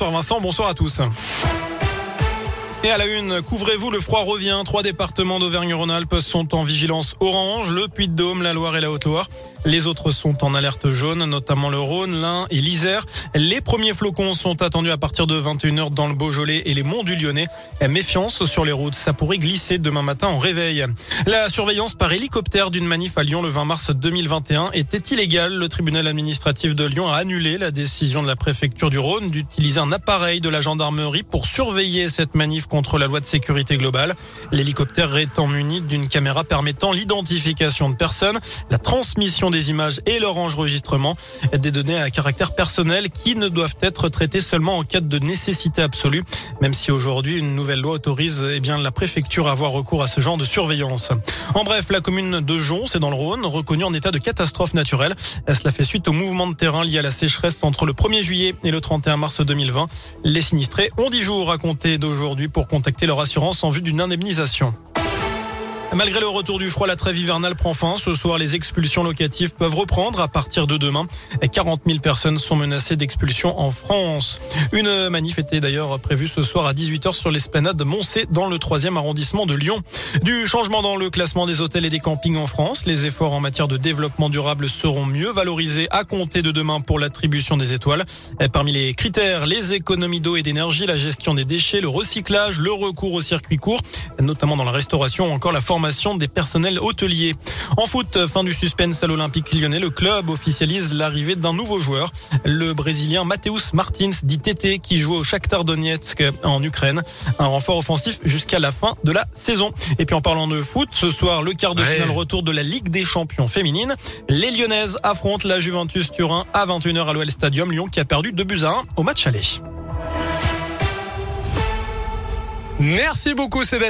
Bonsoir Vincent, bonsoir à tous. Et à la une, couvrez-vous, le froid revient. Trois départements d'Auvergne-Rhône-Alpes sont en vigilance orange, le Puy-de-Dôme, la Loire et la Haute-Loire. Les autres sont en alerte jaune, notamment le Rhône, l'Ain et l'Isère. Les premiers flocons sont attendus à partir de 21h dans le Beaujolais et les monts du Lyonnais. Méfiance sur les routes, ça pourrait glisser demain matin en réveil. La surveillance par hélicoptère d'une manif à Lyon le 20 mars 2021 était illégale. Le tribunal administratif de Lyon a annulé la décision de la préfecture du Rhône d'utiliser un appareil de la gendarmerie pour surveiller cette manif contre la loi de sécurité globale. L'hélicoptère étant muni d'une caméra permettant l'identification de personnes, la transmission des images et leur enregistrement, des données à caractère personnel qui ne doivent être traitées seulement en cas de nécessité absolue, même si aujourd'hui une nouvelle loi autorise eh bien la préfecture à avoir recours à ce genre de surveillance. En bref, la commune de Jon, c'est dans le Rhône, reconnue en état de catastrophe naturelle. Cela fait suite au mouvement de terrain lié à la sécheresse entre le 1er juillet et le 31 mars 2020. Les sinistrés ont 10 jours à compter d'aujourd'hui pour pour contacter leur assurance en vue d'une indemnisation. Malgré le retour du froid, la trêve hivernale prend fin. Ce soir, les expulsions locatives peuvent reprendre à partir de demain. 40 000 personnes sont menacées d'expulsion en France. Une manif était d'ailleurs prévue ce soir à 18h sur l'esplanade de Moncé dans le 3e arrondissement de Lyon. Du changement dans le classement des hôtels et des campings en France. Les efforts en matière de développement durable seront mieux valorisés à compter de demain pour l'attribution des étoiles. Parmi les critères, les économies d'eau et d'énergie, la gestion des déchets, le recyclage, le recours au circuit court, notamment dans la restauration, encore la formation des personnels hôteliers. En foot, fin du suspense à l'Olympique lyonnais, le club officialise l'arrivée d'un nouveau joueur, le Brésilien Mateus Martins, dit TT, qui joue au Shakhtar Donetsk en Ukraine. Un renfort offensif jusqu'à la fin de la saison. Et puis en parlant de foot, ce soir, le quart de finale retour de la Ligue des champions féminines. Les Lyonnaises affrontent la Juventus Turin à 21h à l'OL Stadium. Lyon qui a perdu 2 buts à 1 au match aller. Merci beaucoup Sébastien.